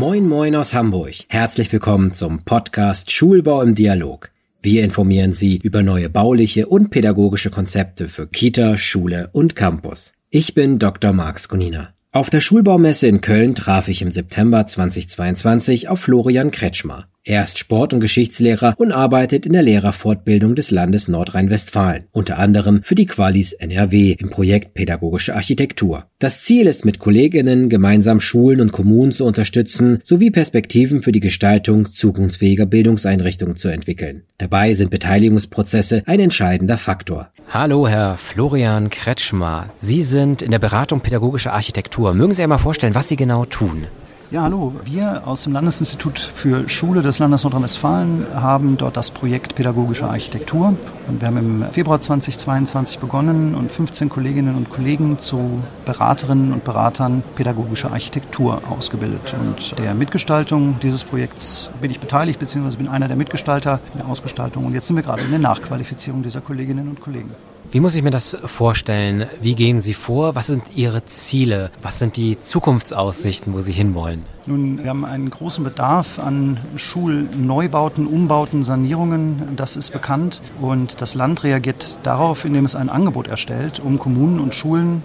Moin Moin aus Hamburg. Herzlich willkommen zum Podcast Schulbau im Dialog. Wir informieren Sie über neue bauliche und pädagogische Konzepte für Kita, Schule und Campus. Ich bin Dr. Marx Gunina. Auf der Schulbaumesse in Köln traf ich im September 2022 auf Florian Kretschmer. Er ist Sport- und Geschichtslehrer und arbeitet in der Lehrerfortbildung des Landes Nordrhein-Westfalen, unter anderem für die Qualis NRW im Projekt Pädagogische Architektur. Das Ziel ist mit Kolleginnen gemeinsam Schulen und Kommunen zu unterstützen, sowie Perspektiven für die Gestaltung zukunftsfähiger Bildungseinrichtungen zu entwickeln. Dabei sind Beteiligungsprozesse ein entscheidender Faktor. Hallo, Herr Florian Kretschmer. Sie sind in der Beratung Pädagogische Architektur. Mögen Sie einmal vorstellen, was Sie genau tun? Ja, hallo. Wir aus dem Landesinstitut für Schule des Landes Nordrhein-Westfalen haben dort das Projekt Pädagogische Architektur. Und wir haben im Februar 2022 begonnen und 15 Kolleginnen und Kollegen zu Beraterinnen und Beratern pädagogischer Architektur ausgebildet. Und der Mitgestaltung dieses Projekts bin ich beteiligt, beziehungsweise bin einer der Mitgestalter der Ausgestaltung. Und jetzt sind wir gerade in der Nachqualifizierung dieser Kolleginnen und Kollegen. Wie muss ich mir das vorstellen? Wie gehen Sie vor? Was sind Ihre Ziele? Was sind die Zukunftsaussichten, wo Sie hinwollen? Nun, wir haben einen großen Bedarf an Schulneubauten, Umbauten, Sanierungen. Das ist bekannt. Und das Land reagiert darauf, indem es ein Angebot erstellt, um Kommunen und Schulen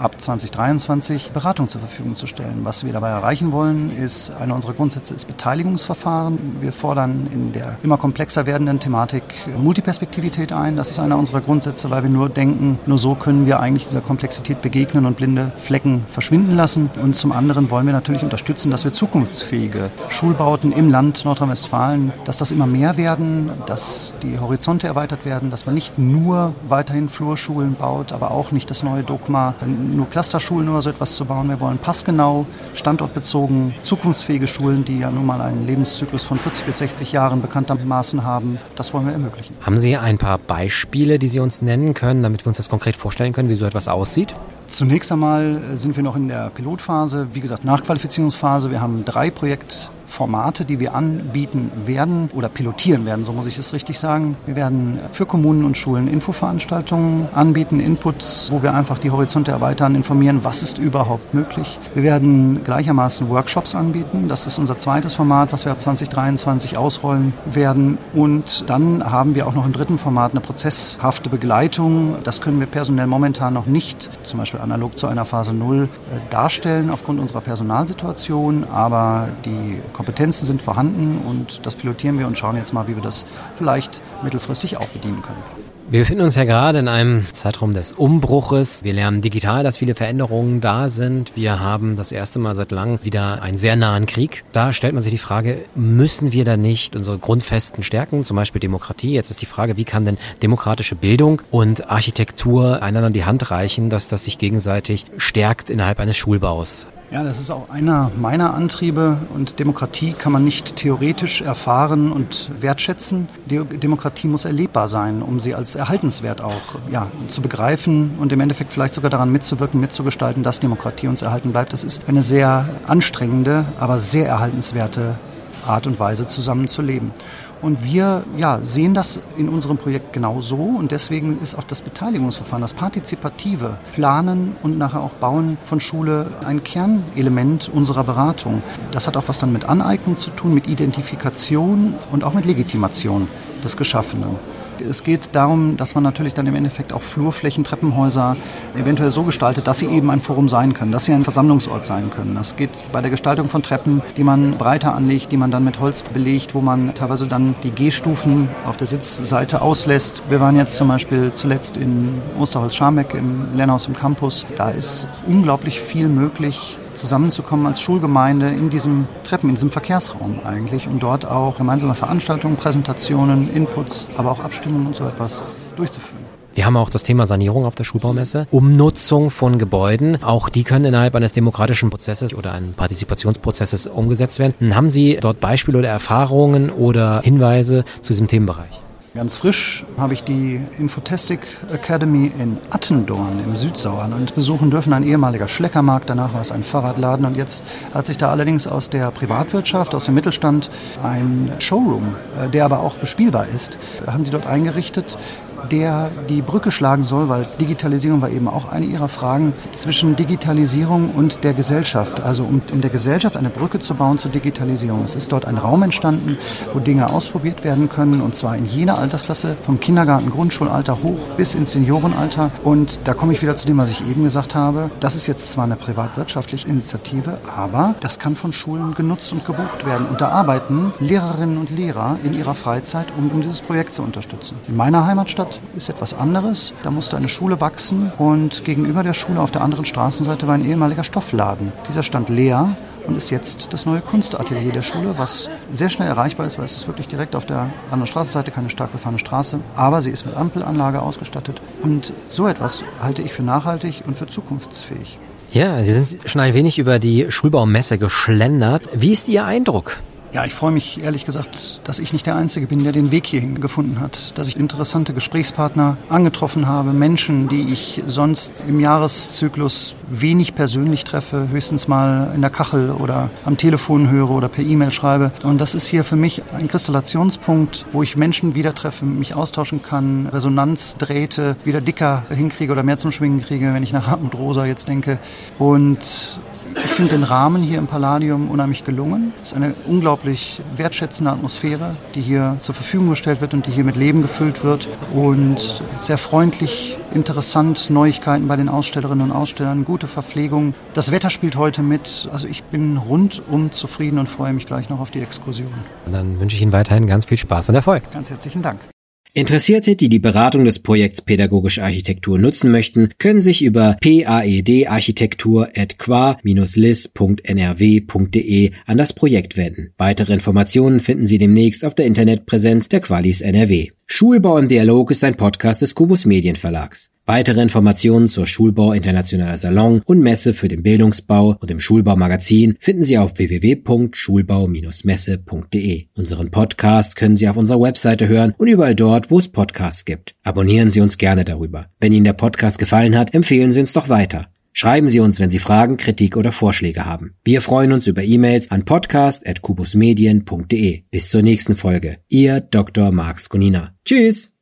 ab 2023 Beratung zur Verfügung zu stellen. Was wir dabei erreichen wollen, ist, einer unserer Grundsätze ist Beteiligungsverfahren. Wir fordern in der immer komplexer werdenden Thematik Multiperspektivität ein. Das ist einer unserer Grundsätze, weil wir nur denken, nur so können wir eigentlich dieser Komplexität begegnen und blinde Flecken verschwinden lassen. Und zum anderen wollen wir natürlich unterstützen, dass wir zukunftsfähige Schulbauten im Land Nordrhein-Westfalen, dass das immer mehr werden, dass die Horizonte erweitert werden, dass man nicht nur weiterhin Flurschulen baut, aber auch nicht das neue Dogma nur Clusterschulen oder so etwas zu bauen. Wir wollen passgenau, standortbezogen, zukunftsfähige Schulen, die ja nun mal einen Lebenszyklus von 40 bis 60 Jahren bekanntermaßen haben. Das wollen wir ermöglichen. Haben Sie ein paar Beispiele, die Sie uns nennen können, damit wir uns das konkret vorstellen können, wie so etwas aussieht? Zunächst einmal sind wir noch in der Pilotphase, wie gesagt, Nachqualifizierungsphase. Wir haben drei Projekt Formate, die wir anbieten werden oder pilotieren werden, so muss ich es richtig sagen. Wir werden für Kommunen und Schulen Infoveranstaltungen anbieten, Inputs, wo wir einfach die Horizonte erweitern, informieren, was ist überhaupt möglich. Wir werden gleichermaßen Workshops anbieten. Das ist unser zweites Format, was wir ab 2023 ausrollen werden. Und dann haben wir auch noch im dritten Format eine prozesshafte Begleitung. Das können wir personell momentan noch nicht, zum Beispiel analog zu einer Phase 0, äh, darstellen aufgrund unserer Personalsituation. Aber die Kompetenzen sind vorhanden und das pilotieren wir und schauen jetzt mal, wie wir das vielleicht mittelfristig auch bedienen können. Wir befinden uns ja gerade in einem Zeitraum des Umbruches. Wir lernen digital, dass viele Veränderungen da sind. Wir haben das erste Mal seit langem wieder einen sehr nahen Krieg. Da stellt man sich die Frage, müssen wir da nicht unsere Grundfesten stärken, zum Beispiel Demokratie? Jetzt ist die Frage, wie kann denn demokratische Bildung und Architektur einander die Hand reichen, dass das sich gegenseitig stärkt innerhalb eines Schulbaus? Ja, das ist auch einer meiner Antriebe und Demokratie kann man nicht theoretisch erfahren und wertschätzen. Die Demokratie muss erlebbar sein, um sie als erhaltenswert auch ja, zu begreifen und im Endeffekt vielleicht sogar daran mitzuwirken, mitzugestalten, dass Demokratie uns erhalten bleibt. Das ist eine sehr anstrengende, aber sehr erhaltenswerte Art und Weise zusammenzuleben. Und wir ja, sehen das in unserem Projekt genau so und deswegen ist auch das Beteiligungsverfahren, das partizipative Planen und nachher auch Bauen von Schule ein Kernelement unserer Beratung. Das hat auch was dann mit Aneignung zu tun, mit Identifikation und auch mit Legitimation des Geschaffenen. Es geht darum, dass man natürlich dann im Endeffekt auch Flurflächen, Treppenhäuser eventuell so gestaltet, dass sie eben ein Forum sein können, dass sie ein Versammlungsort sein können. Das geht bei der Gestaltung von Treppen, die man breiter anlegt, die man dann mit Holz belegt, wo man teilweise dann die Gehstufen auf der Sitzseite auslässt. Wir waren jetzt zum Beispiel zuletzt in Osterholz-Scharmbeck im Lernhaus im Campus. Da ist unglaublich viel möglich, zusammenzukommen als Schulgemeinde in diesem Treppen, in diesem Verkehrsraum eigentlich, um dort auch gemeinsame Veranstaltungen, Präsentationen, Inputs, aber auch Abstimmungen und so etwas durchzuführen. Wir haben auch das Thema Sanierung auf der Schulbaumesse, Umnutzung von Gebäuden. Auch die können innerhalb eines demokratischen Prozesses oder eines Partizipationsprozesses umgesetzt werden. Haben Sie dort Beispiele oder Erfahrungen oder Hinweise zu diesem Themenbereich? Ganz frisch habe ich die Infotestic Academy in Attendorn im Südsauerland besuchen dürfen, ein ehemaliger Schleckermarkt, danach war es ein Fahrradladen. Und jetzt hat sich da allerdings aus der Privatwirtschaft, aus dem Mittelstand ein Showroom, äh, der aber auch bespielbar ist, haben sie dort eingerichtet der die Brücke schlagen soll, weil Digitalisierung war eben auch eine Ihrer Fragen, zwischen Digitalisierung und der Gesellschaft. Also um in der Gesellschaft eine Brücke zu bauen zur Digitalisierung. Es ist dort ein Raum entstanden, wo Dinge ausprobiert werden können und zwar in jener Altersklasse vom Kindergarten, Grundschulalter hoch bis ins Seniorenalter. Und da komme ich wieder zu dem, was ich eben gesagt habe. Das ist jetzt zwar eine privatwirtschaftliche Initiative, aber das kann von Schulen genutzt und gebucht werden. Und da arbeiten Lehrerinnen und Lehrer in ihrer Freizeit, um dieses Projekt zu unterstützen. In meiner Heimatstadt ist etwas anderes. Da musste eine Schule wachsen und gegenüber der Schule auf der anderen Straßenseite war ein ehemaliger Stoffladen. Dieser stand leer und ist jetzt das neue Kunstatelier der Schule, was sehr schnell erreichbar ist, weil es ist wirklich direkt auf der anderen Straßenseite, keine stark befahrene Straße, aber sie ist mit Ampelanlage ausgestattet und so etwas halte ich für nachhaltig und für zukunftsfähig. Ja, Sie sind schon ein wenig über die Schulbaumesse geschlendert. Wie ist Ihr Eindruck? Ja, ich freue mich ehrlich gesagt, dass ich nicht der Einzige bin, der den Weg hierhin gefunden hat. Dass ich interessante Gesprächspartner angetroffen habe, Menschen, die ich sonst im Jahreszyklus wenig persönlich treffe, höchstens mal in der Kachel oder am Telefon höre oder per E-Mail schreibe. Und das ist hier für mich ein Kristallationspunkt, wo ich Menschen wieder treffe, mich austauschen kann, Resonanzdrähte wieder dicker hinkriege oder mehr zum Schwingen kriege, wenn ich nach Hartmut Rosa jetzt denke. Und ich finde den Rahmen hier im Palladium unheimlich gelungen. Es ist eine unglaublich wertschätzende Atmosphäre, die hier zur Verfügung gestellt wird und die hier mit Leben gefüllt wird. Und sehr freundlich, interessant, Neuigkeiten bei den Ausstellerinnen und Ausstellern, gute Verpflegung. Das Wetter spielt heute mit. Also ich bin rundum zufrieden und freue mich gleich noch auf die Exkursion. Und dann wünsche ich Ihnen weiterhin ganz viel Spaß und Erfolg. Ganz herzlichen Dank. Interessierte, die die Beratung des Projekts Pädagogische Architektur nutzen möchten, können sich über paedarchitektur@qua-lis.nrw.de an das Projekt wenden. Weitere Informationen finden Sie demnächst auf der Internetpräsenz der Qualis NRW. Schulbau im Dialog ist ein Podcast des Kubus Medienverlags. Weitere Informationen zur Schulbau Internationaler Salon und Messe für den Bildungsbau und im Schulbaumagazin finden Sie auf www.schulbau-messe.de. Unseren Podcast können Sie auf unserer Webseite hören und überall dort, wo es Podcasts gibt. Abonnieren Sie uns gerne darüber. Wenn Ihnen der Podcast gefallen hat, empfehlen Sie uns doch weiter. Schreiben Sie uns, wenn Sie Fragen, Kritik oder Vorschläge haben. Wir freuen uns über E-Mails an podcast.kubusmedien.de. Bis zur nächsten Folge. Ihr Dr. Marx Gunina. Tschüss!